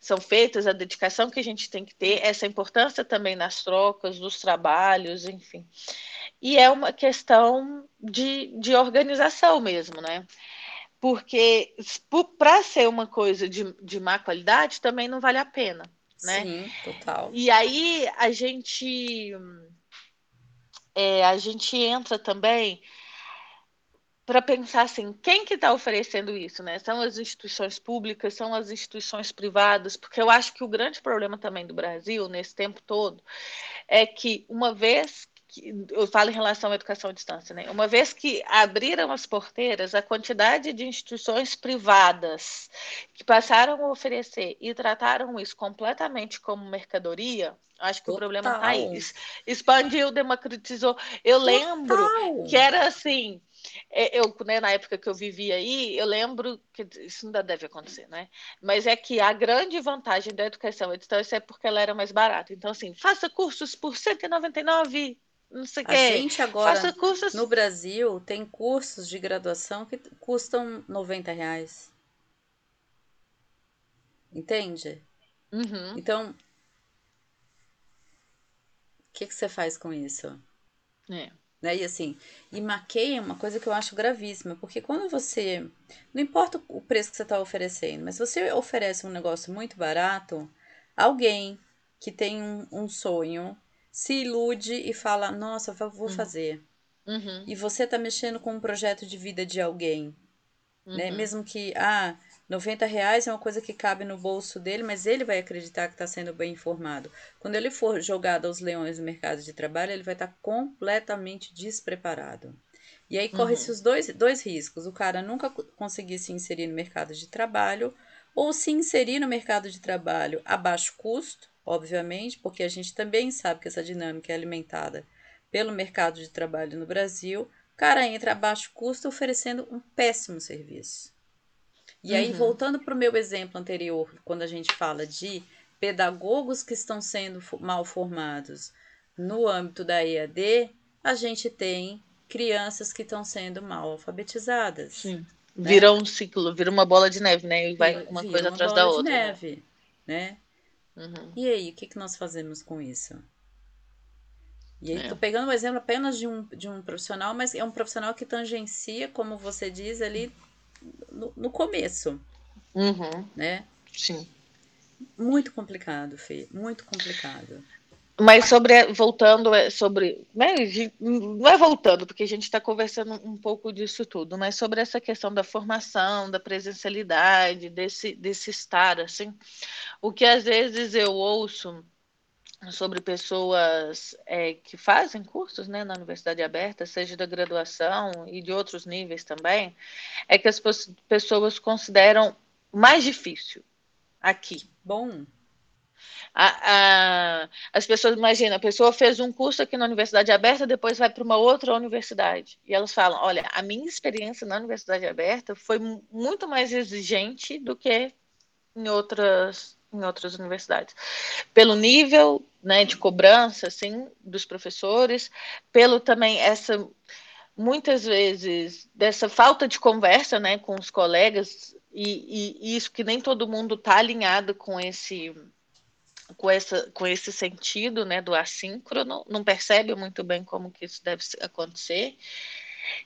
são feitas, a dedicação que a gente tem que ter, essa importância também nas trocas, dos trabalhos, enfim e é uma questão de, de organização mesmo, né? Porque para ser uma coisa de, de má qualidade também não vale a pena, né? Sim, total. E aí a gente é, a gente entra também para pensar assim, quem que está oferecendo isso, né? São as instituições públicas, são as instituições privadas, porque eu acho que o grande problema também do Brasil nesse tempo todo é que uma vez que, eu falo em relação à educação à distância, né? Uma vez que abriram as porteiras, a quantidade de instituições privadas que passaram a oferecer e trataram isso completamente como mercadoria, acho que Total. o problema está aí. Expandiu, democratizou. Eu Total. lembro que era assim eu, né, na época que eu vivia aí, eu lembro que isso ainda deve acontecer, né? Mas é que a grande vantagem da educação à distância é porque ela era mais barata. Então, assim, faça cursos por 199 não sei o quê. A gente agora, cursos... no Brasil, tem cursos de graduação que custam 90 reais. Entende? Uhum. Então, o que, que você faz com isso? É. Né? E assim, e maqueia é uma coisa que eu acho gravíssima, porque quando você. Não importa o preço que você está oferecendo, mas você oferece um negócio muito barato, alguém que tem um, um sonho se ilude e fala: Nossa, vou uhum. fazer. Uhum. E você está mexendo com um projeto de vida de alguém. Né? Uhum. Né? Mesmo que, ah, 90 reais é uma coisa que cabe no bolso dele, mas ele vai acreditar que está sendo bem informado. Quando ele for jogado aos leões no mercado de trabalho, ele vai estar tá completamente despreparado. E aí corre-se uhum. os dois, dois riscos: o cara nunca conseguir se inserir no mercado de trabalho, ou se inserir no mercado de trabalho a baixo custo, obviamente, porque a gente também sabe que essa dinâmica é alimentada pelo mercado de trabalho no Brasil. O cara entra a baixo custo oferecendo um péssimo serviço. E aí, uhum. voltando para o meu exemplo anterior, quando a gente fala de pedagogos que estão sendo mal formados no âmbito da EAD, a gente tem crianças que estão sendo mal alfabetizadas. Sim. Né? Vira um ciclo, vira uma bola de neve, né? E vai uma vira coisa uma atrás da outra. De né? neve, né? Uhum. E aí, o que, que nós fazemos com isso? E aí, é. tô pegando um exemplo apenas de um, de um profissional, mas é um profissional que tangencia, como você diz ali, no, no começo. Uhum. Né? Sim. Muito complicado, Fê. Muito complicado. Mas sobre, voltando, é, sobre, né, não é voltando, porque a gente está conversando um pouco disso tudo, mas sobre essa questão da formação, da presencialidade, desse, desse estar, assim, o que às vezes eu ouço sobre pessoas é, que fazem cursos né, na Universidade Aberta, seja da graduação e de outros níveis também, é que as pessoas consideram mais difícil aqui. Bom. A, a, as pessoas imaginam, a pessoa fez um curso aqui na Universidade Aberta, depois vai para uma outra universidade. E elas falam: olha, a minha experiência na Universidade Aberta foi muito mais exigente do que em outras em outras universidades. Pelo nível né, de cobrança assim, dos professores, pelo também essa muitas vezes dessa falta de conversa né, com os colegas e, e isso que nem todo mundo está alinhado com esse com, essa, com esse sentido né, do assíncrono, não percebe muito bem como que isso deve acontecer.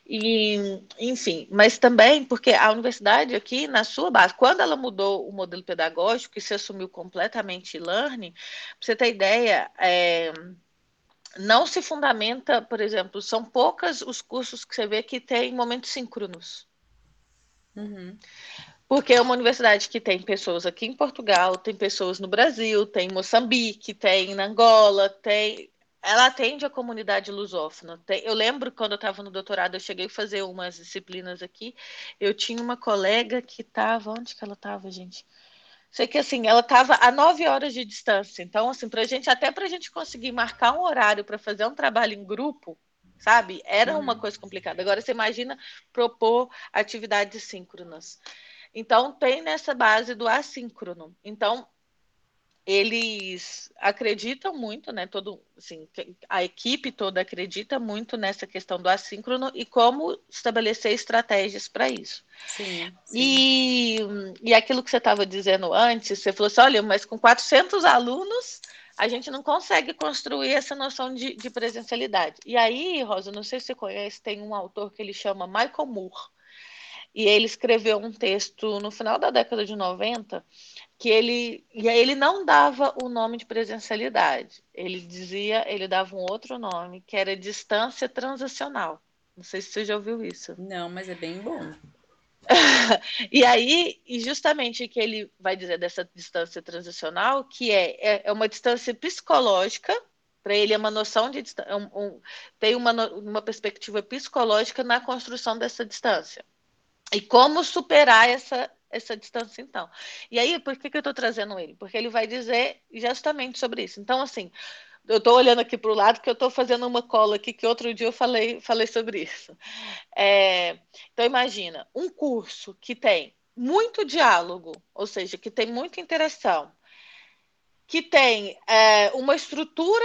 E, enfim, mas também porque a universidade aqui, na sua base, quando ela mudou o modelo pedagógico e se assumiu completamente learning, para você ter ideia, é, não se fundamenta, por exemplo, são poucas os cursos que você vê que tem momentos síncronos. Uhum. Porque é uma universidade que tem pessoas aqui em Portugal, tem pessoas no Brasil, tem em Moçambique, tem na Angola, tem ela atende a comunidade lusófona. Eu lembro quando eu estava no doutorado, eu cheguei a fazer umas disciplinas aqui. Eu tinha uma colega que estava. Onde que ela estava, gente? Sei que assim, ela estava a nove horas de distância. Então, assim, para gente, até para a gente conseguir marcar um horário para fazer um trabalho em grupo, sabe? Era uma uhum. coisa complicada. Agora, você imagina propor atividades síncronas. Então, tem nessa base do assíncrono. Então, eles acreditam muito, né? Todo, assim, a equipe toda acredita muito nessa questão do assíncrono e como estabelecer estratégias para isso. Sim, sim. E, e aquilo que você estava dizendo antes, você falou assim, olha, mas com 400 alunos a gente não consegue construir essa noção de, de presencialidade. E aí, Rosa, não sei se você conhece, tem um autor que ele chama Michael Moore. E ele escreveu um texto no final da década de 90 que ele e aí ele não dava o nome de presencialidade. Ele dizia, ele dava um outro nome, que era distância transacional. Não sei se você já ouviu isso. Não, mas é bem bom. e aí, e justamente que ele vai dizer dessa distância transicional, que é, é, é uma distância psicológica, para ele é uma noção de é um, um, tem uma, uma perspectiva psicológica na construção dessa distância. E como superar essa, essa distância, então. E aí, por que, que eu estou trazendo ele? Porque ele vai dizer justamente sobre isso. Então, assim, eu estou olhando aqui para o lado que eu estou fazendo uma cola aqui que outro dia eu falei, falei sobre isso. É, então imagina um curso que tem muito diálogo, ou seja, que tem muita interação, que tem é, uma estrutura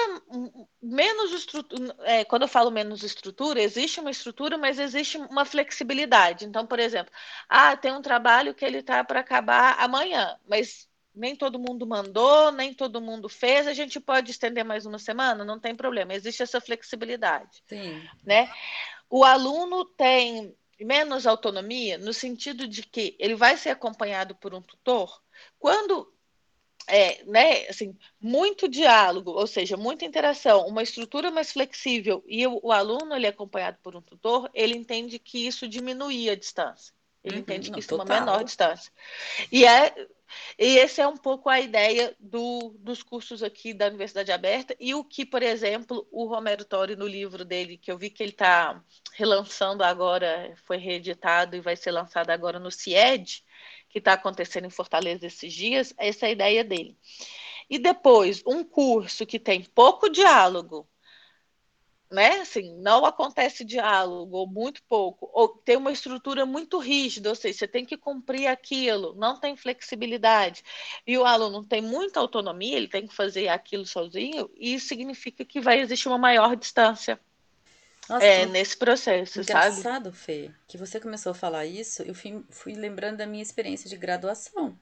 menos estrutura. É, quando eu falo menos estrutura, existe uma estrutura, mas existe uma flexibilidade. Então, por exemplo, ah, tem um trabalho que ele está para acabar amanhã, mas nem todo mundo mandou, nem todo mundo fez, a gente pode estender mais uma semana, não tem problema, existe essa flexibilidade. Sim. Né? O aluno tem menos autonomia no sentido de que ele vai ser acompanhado por um tutor quando é, né, assim, muito diálogo, ou seja, muita interação, uma estrutura mais flexível e o, o aluno ele é acompanhado por um tutor, ele entende que isso diminui a distância. Ele uhum, entende que isso é uma menor distância. E é e essa é um pouco a ideia do, dos cursos aqui da Universidade Aberta e o que, por exemplo, o Romero Tori, no livro dele, que eu vi que ele está relançando agora, foi reeditado e vai ser lançado agora no CIED, que está acontecendo em Fortaleza esses dias, essa é a ideia dele. E depois, um curso que tem pouco diálogo, né? Assim, não acontece diálogo, ou muito pouco, ou tem uma estrutura muito rígida, ou seja, você tem que cumprir aquilo, não tem flexibilidade, e o aluno tem muita autonomia, ele tem que fazer aquilo sozinho, e isso significa que vai existir uma maior distância Nossa, é, nesse processo, engraçado, sabe? Fê, que você começou a falar isso, eu fui, fui lembrando da minha experiência de graduação,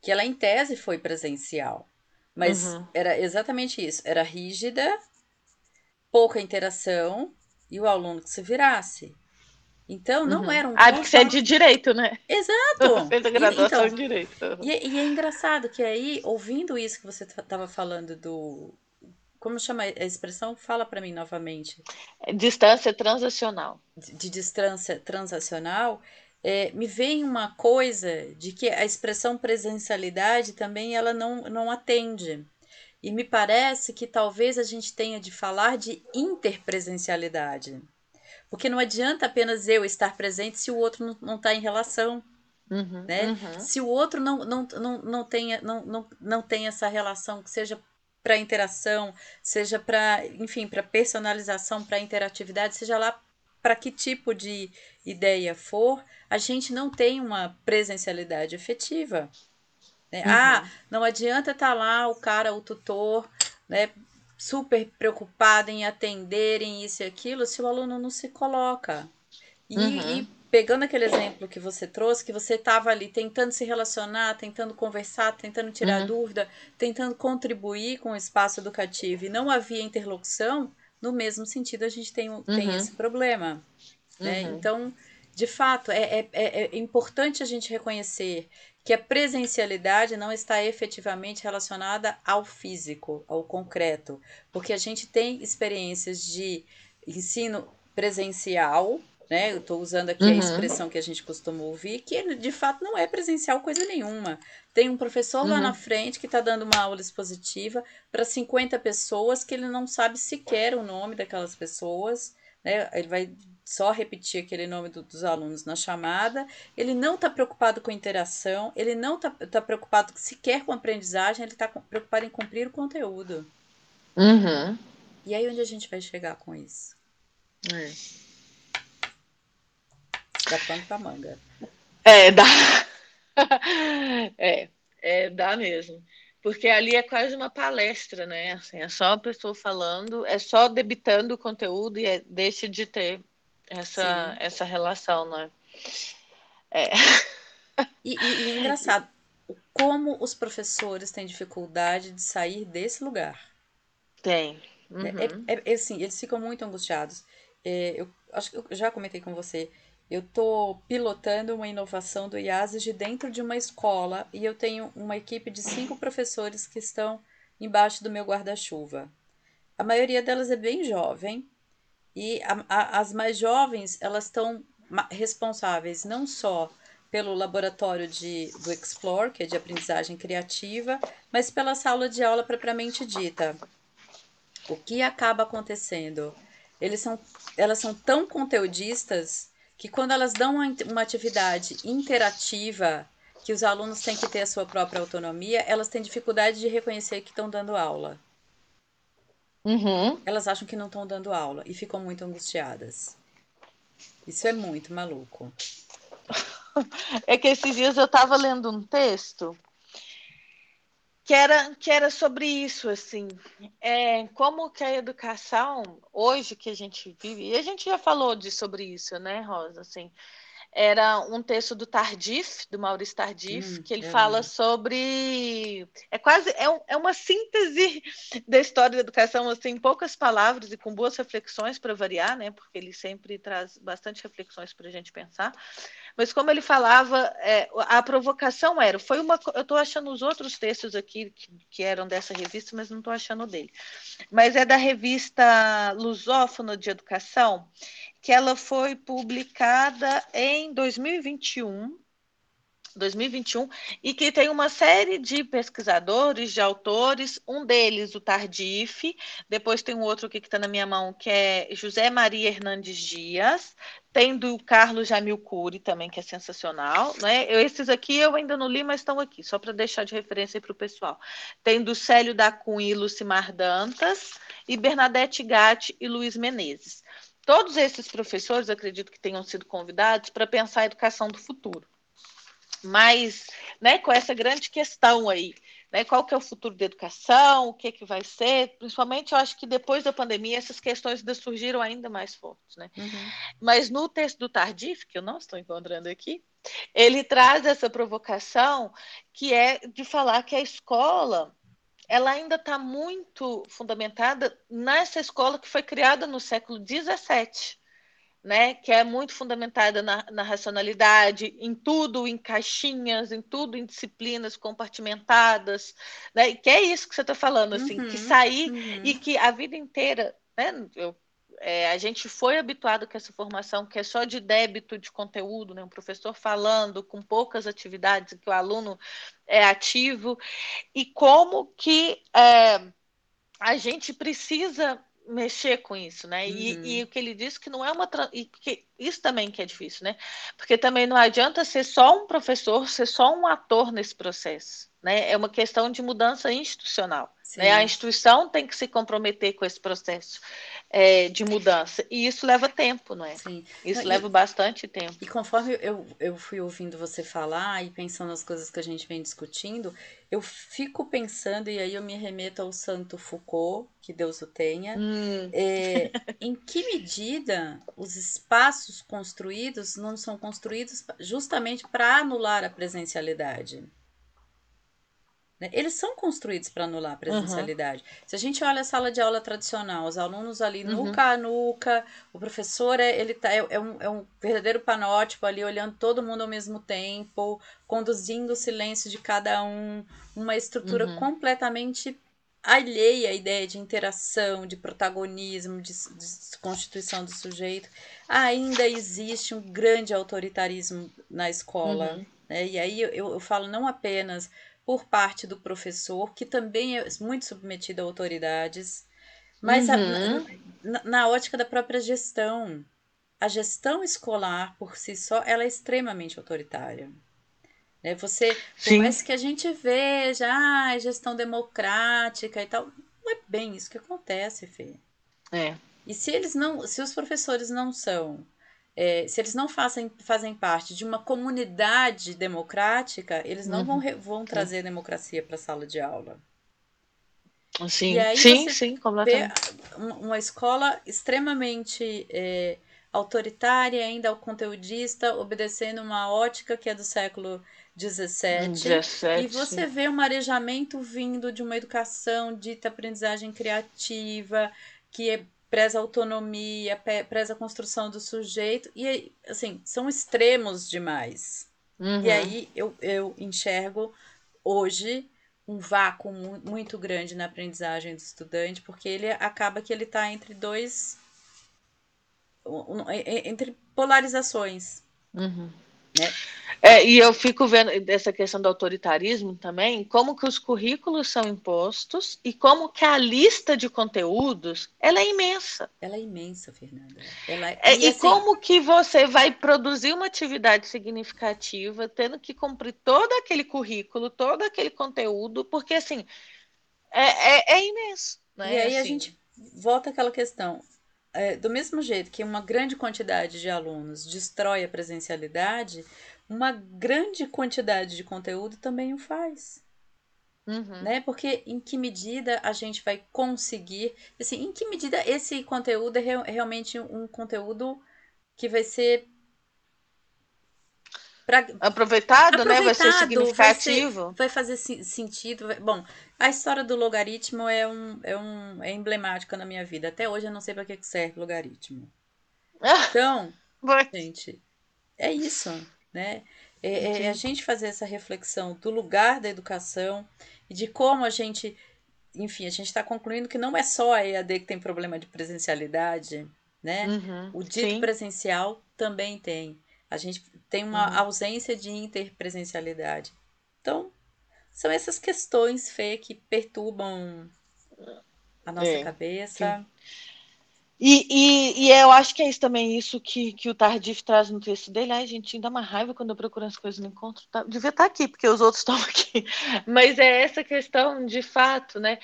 que ela em tese foi presencial, mas uhum. era exatamente isso, era rígida, pouca interação e o aluno que se virasse. Então, não uhum. era um. Ah, porque você é de direito, né? Exato! Fez a graduação então, em direito. E, e, é engraçado que aí, ouvindo isso que você estava falando do. Como chama a expressão? Fala para mim novamente. É distância transacional. De, de distância transacional, é, me vem uma coisa de que a expressão presencialidade também ela não, não atende. E me parece que talvez a gente tenha de falar de interpresencialidade. Porque não adianta apenas eu estar presente se o outro não está em relação. Uhum, né? Uhum. Se o outro não, não, não, não, tenha, não, não, não tem essa relação, que seja para interação, seja para, enfim, para personalização, para interatividade, seja lá para que tipo de ideia for, a gente não tem uma presencialidade efetiva. Né? Uhum. Ah, não adianta estar tá lá o cara, o tutor, né, super preocupado em atenderem isso e aquilo, se o aluno não se coloca. E, uhum. e pegando aquele exemplo que você trouxe, que você estava ali tentando se relacionar, tentando conversar, tentando tirar uhum. dúvida, tentando contribuir com o espaço educativo e não havia interlocução, no mesmo sentido a gente tem, tem uhum. esse problema. Né? Uhum. Então, de fato, é, é, é, é importante a gente reconhecer que a presencialidade não está efetivamente relacionada ao físico, ao concreto, porque a gente tem experiências de ensino presencial, né? Eu estou usando aqui uhum. a expressão que a gente costuma ouvir, que de fato não é presencial coisa nenhuma. Tem um professor uhum. lá na frente que está dando uma aula expositiva para 50 pessoas que ele não sabe sequer o nome daquelas pessoas, né? Ele vai só repetir aquele nome do, dos alunos na chamada, ele não está preocupado com interação, ele não está tá preocupado sequer com aprendizagem, ele está preocupado em cumprir o conteúdo. Uhum. E aí onde a gente vai chegar com isso? É. Dá pano pra manga. É, dá. é, é, dá mesmo. Porque ali é quase uma palestra, né? Assim, é só a pessoa falando, é só debitando o conteúdo e é, deixa de ter essa, essa relação, né? É. E, e, e é engraçado, como os professores têm dificuldade de sair desse lugar. Tem. Uhum. É, é, é, assim, eles ficam muito angustiados. É, eu acho que eu já comentei com você. Eu estou pilotando uma inovação do IASES de dentro de uma escola e eu tenho uma equipe de cinco professores que estão embaixo do meu guarda-chuva. A maioria delas é bem jovem, E a, a, as mais jovens, elas estão responsáveis não só pelo laboratório de, do Explore, que é de aprendizagem criativa, mas pela sala de aula propriamente dita. O que acaba acontecendo? Eles são, elas são tão conteudistas que quando elas dão uma, atividade interativa, que os alunos têm que ter a sua própria autonomia, elas têm dificuldade de reconhecer que estão dando aula. Uhum. Elas acham que não estão dando aula e ficam muito angustiadas. Isso é muito maluco. É que esses dias eu estava lendo um texto que era, que era sobre isso, assim, é, como que a educação, hoje que a gente vive, e a gente já falou de, sobre isso, né, Rosa, assim, era um texto do Tardif, do Maurício Tardif, hum, que ele é fala sobre. É quase é, um, é uma síntese da história da educação, assim, em poucas palavras e com boas reflexões para variar, né? Porque ele sempre traz bastante reflexões para a gente pensar. Mas como ele falava, é, a provocação era, foi uma. Eu estou achando os outros textos aqui que, que eram dessa revista, mas não estou achando dele. Mas é da revista Lusófono de Educação que ela foi publicada em 2021, 2021 e que tem uma série de pesquisadores, de autores, um deles o Tardif, depois tem um outro aqui que está na minha mão, que é José Maria Hernandes Dias, tem do Carlos Jamil Cury também, que é sensacional, né? Eu, esses aqui eu ainda não li, mas estão aqui, só para deixar de referência para o pessoal. Tem do Célio da Cunha e Lucimar Dantas, e Bernadette Gatti e Luiz Menezes. Todos esses professores, acredito que tenham sido convidados para pensar a educação do futuro. Mas, né, com essa grande questão aí, né, qual que é o futuro da educação, o que que vai ser, principalmente eu acho que depois da pandemia essas questões ainda surgiram ainda mais fortes, né? Uhum. Mas no texto do Tardif, que eu não estou encontrando aqui, ele traz essa provocação que é de falar que a escola ela ainda está muito fundamentada nessa escola que foi criada no século XVII, né? que é muito fundamentada na, na, racionalidade, em tudo em caixinhas, em tudo em disciplinas compartimentadas, né? que é isso que você está falando, assim, uhum, que sair uhum. e que a vida inteira, né? eu é, a gente foi habituado com essa formação que é só de débito de conteúdo, né? um professor falando com poucas atividades, que o aluno é ativo, e como que é, a gente precisa mexer com isso, né? Uhum. E, e, o que ele disse que não é uma e que isso também que é difícil, né? Porque também não adianta ser só um professor, ser só um ator nesse processo, né? É uma questão de mudança institucional. Né? A instituição tem que se comprometer com esse processo é, de mudança. E isso leva tempo, não é? Sim. Isso não, leva e, bastante tempo. E conforme eu, eu fui ouvindo você falar e pensando nas coisas que a gente vem discutindo, eu fico pensando, e aí eu me remeto ao Santo Foucault, que Deus o tenha, hum. é, em que medida os espaços construídos não são construídos justamente para anular a presencialidade. Né? Eles são construídos para anular a presencialidade. Uhum. Se a gente olha a sala de aula tradicional, os alunos ali uhum. nuca a nuca, o professor é, ele tá, é, é, um, é um verdadeiro panótipo ali, olhando todo mundo ao mesmo tempo, conduzindo o silêncio de cada um, uma estrutura uhum. completamente alheia à ideia de interação, de protagonismo, de, de, constituição do sujeito. Ainda existe um grande autoritarismo na escola. Uhum. Né? E aí eu, eu falo não apenas por parte do professor, que também é muito submetido a autoridades, mas uhum. a, na, na, ótica da própria gestão. A gestão escolar, por si só, ela é extremamente autoritária. Né? Você, por Sim. mais que a gente veja, ah, gestão democrática e tal, não é bem isso que acontece, Fê. É. E se eles não, se os professores não são é, se eles não fazem, fazem parte de uma comunidade democrática, eles não uhum. vão, vão trazer democracia para a sala de aula. Sim, sim, sim, completamente. Uma escola extremamente é, autoritária, ainda conteudista, obedecendo uma ótica que é do século XVII. 17, e você vê um arejamento vindo de uma educação dita aprendizagem criativa, que é preza a autonomia, preza a construção do sujeito, e assim, são extremos demais. Uhum. E aí eu, eu enxergo hoje um vácuo muito grande na aprendizagem do estudante, porque ele acaba que ele está entre dois entre polarizações. Uhum. Né? É, e eu fico vendo essa questão do autoritarismo também, como que os currículos são impostos e como que a lista de conteúdos ela é imensa. Ela é imensa, Fernanda. Ela... É, e, e assim... como que você vai produzir uma atividade significativa tendo que cumprir todo aquele currículo, todo aquele conteúdo, porque assim é, é, é imenso. Né? E aí assim... a gente volta àquela questão. É, do mesmo jeito que uma grande quantidade de alunos destrói a presencialidade, uma grande quantidade de conteúdo também o faz. Uhum. Né? Porque em que medida a gente vai conseguir. Assim, em que medida esse conteúdo é re realmente um conteúdo que vai ser. Pra... Aproveitado, Aproveitado, né? Vai ser significativo. Vai, ser, vai fazer sentido. Vai... Bom, a história do logaritmo é, um, é, um, é emblemática na minha vida. Até hoje eu não sei para que serve logaritmo. Então, gente, é isso né? É, é, a gente fazer essa reflexão do lugar da educação e de como a gente, enfim, a gente está concluindo que não é só a EAD que tem problema de presencialidade, né? Uhum, o dito sim. presencial também tem. A gente tem uma uhum. ausência de interpresencialidade. Então, são essas questões, Fê, que perturbam a nossa é, cabeça. Sim. E, e, e, eu acho que é isso também, isso que, que o Tardif traz no texto dele. Ai, gente, dá uma raiva quando eu procuro as coisas no encontro. Tá? Devia estar aqui, porque os outros estão aqui. Mas é essa questão, de fato, né?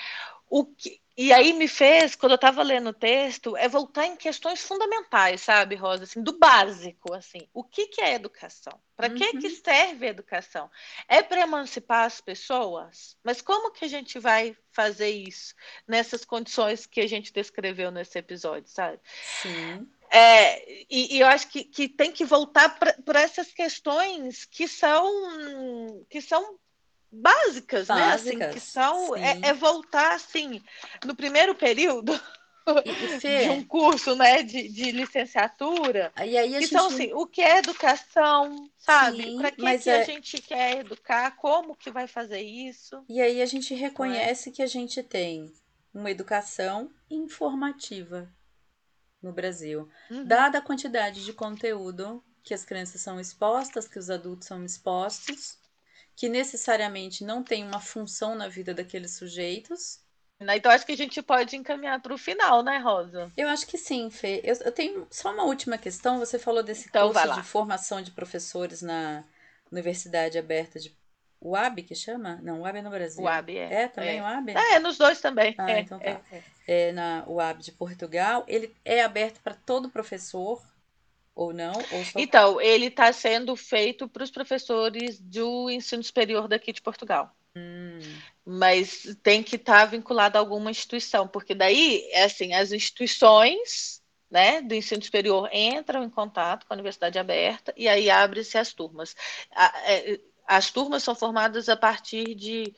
O que, e aí me fez, quando eu estava lendo o texto, é voltar em questões fundamentais, sabe, Rosa? Assim, do básico, assim. O que, que é educação? Para uhum. que, que uhum. serve a educação? É para emancipar as pessoas? Mas como que a gente vai fazer isso nessas condições que a gente descreveu nesse episódio, sabe? Sim. É, e, e, eu acho que, que tem que voltar para essas questões que são que são básicas, básicas né? Assim, que são é, é, voltar assim no primeiro período e, Fê, de um curso, né, de, de licenciatura. E aí a que gente... são assim, o que é educação, sabe? Para que, que é... a gente quer educar? Como que vai fazer isso? E aí a gente reconhece é? que a gente tem uma educação informativa no Brasil, uhum. dada a quantidade de conteúdo que as crianças são expostas, que os adultos são expostos, que necessariamente não tem uma função na vida daqueles sujeitos. Então acho que a gente pode encaminhar para o final, né, Rosa? Eu acho que sim, Fê. Eu, eu tenho só uma última questão. Você falou desse então, curso de formação de professores na Universidade Aberta de UAB, que chama? Não, UAB é no Brasil. UAB, é. É, também é. UAB? É, nos dois também. Ah, é, então tá. É, é. é na UAB de Portugal. Ele é aberto para todo professor ou não? Ou só... Então, ele está sendo feito para os professores do ensino superior daqui de Portugal. Hum. Mas tem que estar tá vinculado a alguma instituição, porque daí, é assim, as instituições né, do ensino superior entram em contato com a universidade aberta e aí abre-se as turmas. É, as turmas são formadas a partir de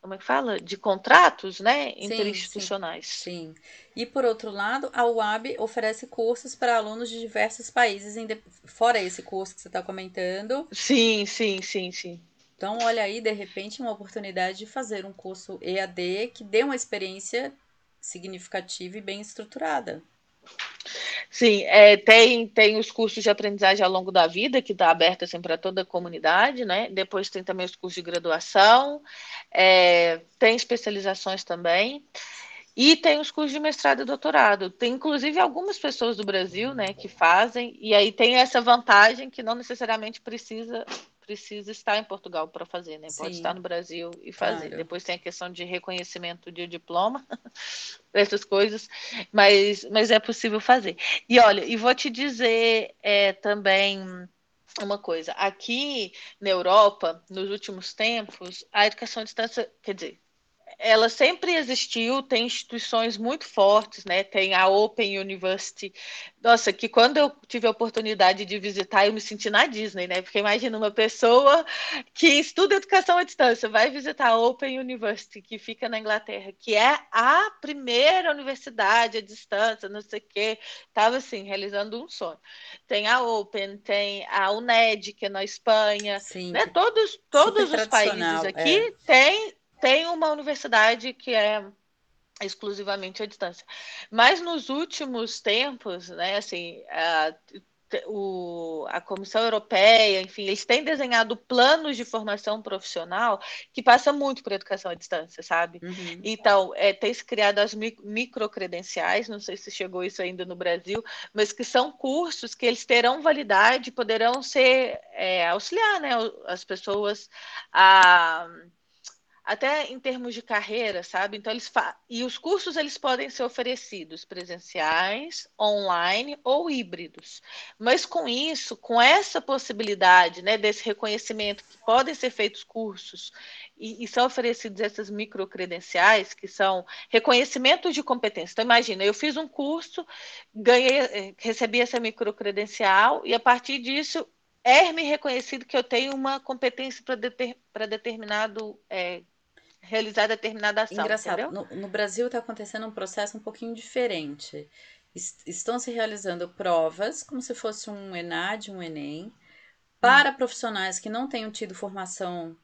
como é que fala? De contratos, né? Interinstitucionais. Sim, sim. E por outro lado, a UAB oferece cursos para alunos de diversos países, fora esse curso que você está comentando. Sim, sim, sim, sim. Então, olha aí, de repente, uma oportunidade de fazer um curso EAD que dê uma experiência significativa e bem estruturada. Sim, é, tem, tem os cursos de aprendizagem ao longo da vida, que está aberto assim, para toda a comunidade, né? Depois tem também os cursos de graduação, é, tem especializações também. E tem os cursos de mestrado e doutorado. Tem, inclusive, algumas pessoas do Brasil né, que fazem, e aí tem essa vantagem que não necessariamente precisa precisa estar em Portugal para fazer, né? Pode Sim. estar no Brasil e fazer. Claro. Depois tem a questão de reconhecimento de diploma, essas coisas, mas, mas é possível fazer. E olha, e vou te dizer é, também uma coisa. Aqui na Europa, nos últimos tempos, a educação à distância, quer dizer, ela sempre existiu, tem instituições muito fortes, né? Tem a Open University. Nossa, que quando eu tive a oportunidade de visitar, eu me senti na Disney, né? Porque imagina uma pessoa que estuda educação à distância, vai visitar a Open University, que fica na Inglaterra, que é a primeira universidade à distância, não sei o quê. Estava assim, realizando um sonho. Tem a Open, tem a UNED, que é na Espanha, Sim, né? Todos, todos os países aqui é. têm tem uma universidade que é exclusivamente à distância. Mas nos últimos tempos, né, assim, a, o, a Comissão Europeia, enfim, eles têm desenhado planos de formação profissional que passam muito por educação à distância, sabe? Uhum. Então, é, tem se criado as microcredenciais, não sei se chegou isso ainda no Brasil, mas que são cursos que eles terão validade, poderão ser é, auxiliar né, as pessoas a até em termos de carreira, sabe? Então eles fa... e os cursos eles podem ser oferecidos presenciais, online ou híbridos. Mas com isso, com essa possibilidade, né, desse reconhecimento que podem ser feitos cursos e, e são oferecidos essas microcredenciais, que são reconhecimento de competência. Então imagina, eu fiz um curso, ganhei, eh, recebi essa microcredencial e a partir disso é-me reconhecido que eu tenho uma competência para deter, determinado é, realizar determinada ação. Engraçado, no, no, Brasil está acontecendo um processo um pouquinho diferente. Est estão se realizando provas, como se fosse um ENAD, um ENEM, para hum. profissionais que não tenham tido formação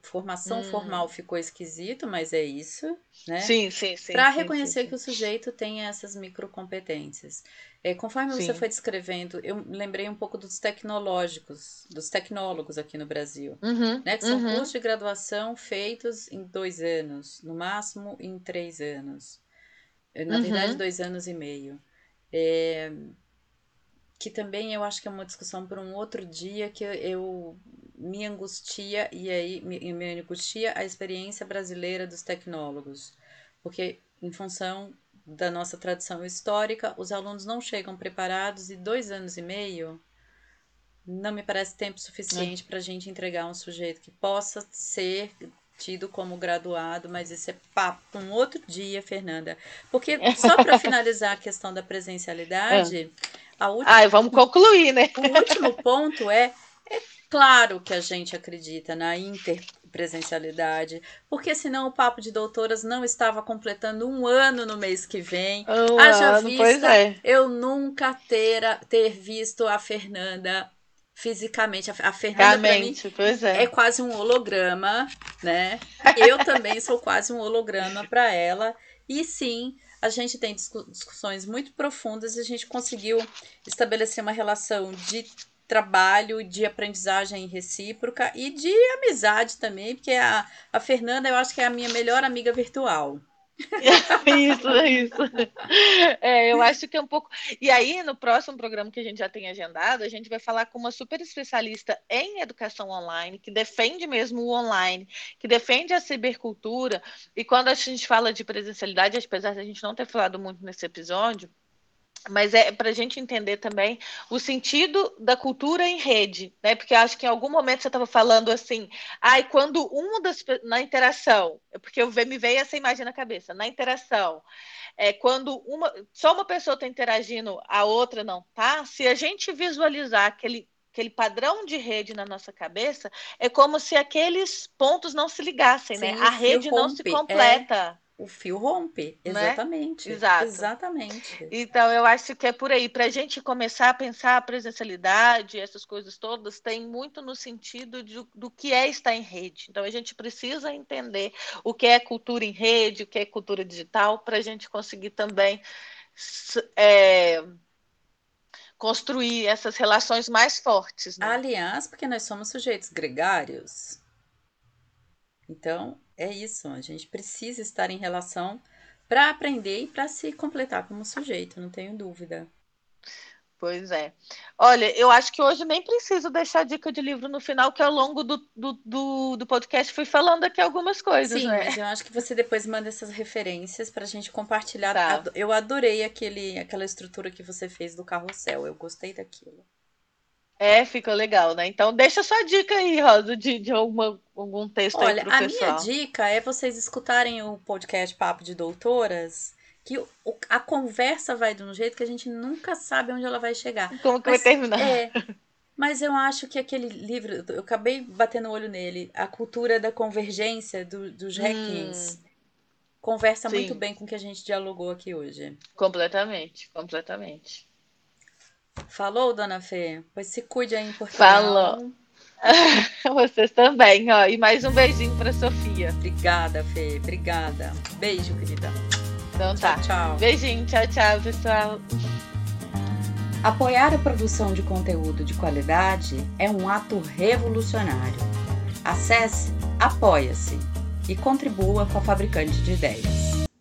formação hum. formal ficou esquisito, mas é isso, né? Sim, sim, sim. Para reconhecer sim, sim. que o sujeito tem essas microcompetências. É, conforme sim. você foi descrevendo, eu lembrei um pouco dos tecnológicos, dos tecnólogos aqui no Brasil, uhum, né? Que são uhum. cursos de graduação feitos em dois anos, no máximo em três anos. Na uhum. verdade, dois anos e meio. É, que também eu acho que é uma discussão para um outro dia que eu me angustia e aí me, me angustia a experiência brasileira dos tecnólogos, porque em função da nossa tradição histórica, os alunos não chegam preparados e dois anos e meio não me parece tempo suficiente é. para a gente entregar um sujeito que possa ser tido como graduado, mas isso é papo um outro dia, Fernanda. Porque só para finalizar a questão da presencialidade. A última, Ai, vamos concluir, né? O último ponto é, é claro que a gente acredita na interpresencialidade, porque senão o Papo de Doutoras não estava completando um ano no mês que vem. Um Haja ano, vista, é. eu nunca ter, ter visto a Fernanda fisicamente. A Fernanda mim, pois é. é quase um holograma, né? Eu também sou quase um holograma para ela. E sim, a gente tem discussões muito profundas e a gente conseguiu estabelecer uma relação de trabalho, de aprendizagem recíproca e de amizade também, porque a, a Fernanda eu acho que é a minha melhor amiga virtual. isso, isso. É, eu acho que é um pouco. E aí, no próximo programa que a gente já tem agendado, a gente vai falar com uma super especialista em educação online, que defende mesmo o online, que defende a cibercultura. E quando a gente fala de presencialidade, apesar de a gente não ter falado muito nesse episódio, mas é para a gente entender também o sentido da cultura em rede, né? Porque acho que em algum momento você estava falando assim, ai, quando uma das na interação, é porque eu me veio essa imagem na cabeça, na interação, é quando uma só uma pessoa está interagindo, a outra não tá. Se a gente visualizar aquele aquele padrão de rede na nossa cabeça, é como se aqueles pontos não se ligassem, né? Sim, né? A rede não se completa. É o fio rompe. Né? Exatamente. Né? Exato. Exatamente. Então, eu acho que é por aí. Para a gente começar a pensar a presencialidade, essas coisas todas, tem muito no sentido de, do que é estar em rede. Então, a gente precisa entender o que é cultura em rede, o que é cultura digital, para a gente conseguir também. É, construir essas relações mais fortes. Né? Aliás, porque nós somos sujeitos gregários. Então, é isso, a gente precisa estar em relação para aprender e para se completar como sujeito, não tenho dúvida. Pois é. Olha, eu acho que hoje nem preciso deixar dica de livro no final, que ao longo do, do, do, do podcast fui falando aqui algumas coisas. Sim, né? mas eu acho que você depois manda essas referências para a gente compartilhar. Tá. Eu adorei aquele, aquela estrutura que você fez do carrossel, eu gostei daquilo. É, fica legal, né? Então deixa sua dica aí, Rosa, de, de alguma, algum texto Olha, aí pro a minha dica é vocês escutarem o podcast Papo de Doutoras, que o, a conversa vai de um jeito que a gente nunca sabe onde ela vai chegar. Como que mas, vai terminar? É, mas eu acho que aquele livro, eu acabei batendo o olho nele, A Cultura da Convergência do, dos Hackings, hum, conversa sim. muito bem com o que a gente dialogou aqui hoje. Completamente, completamente. Falou, dona Fê? Pois se cuide aí em Portugal. Falou. Vocês também, ó. E mais um beijinho para Sofia. Obrigada, Fê. Obrigada. Beijo, querida. Então tá. Tchau, tchau. Beijinho, tchau, tchau, pessoal. Apoiar a produção de conteúdo de qualidade é um ato revolucionário. Acesse Apoia-se e contribua com a Fabricante de Ideias.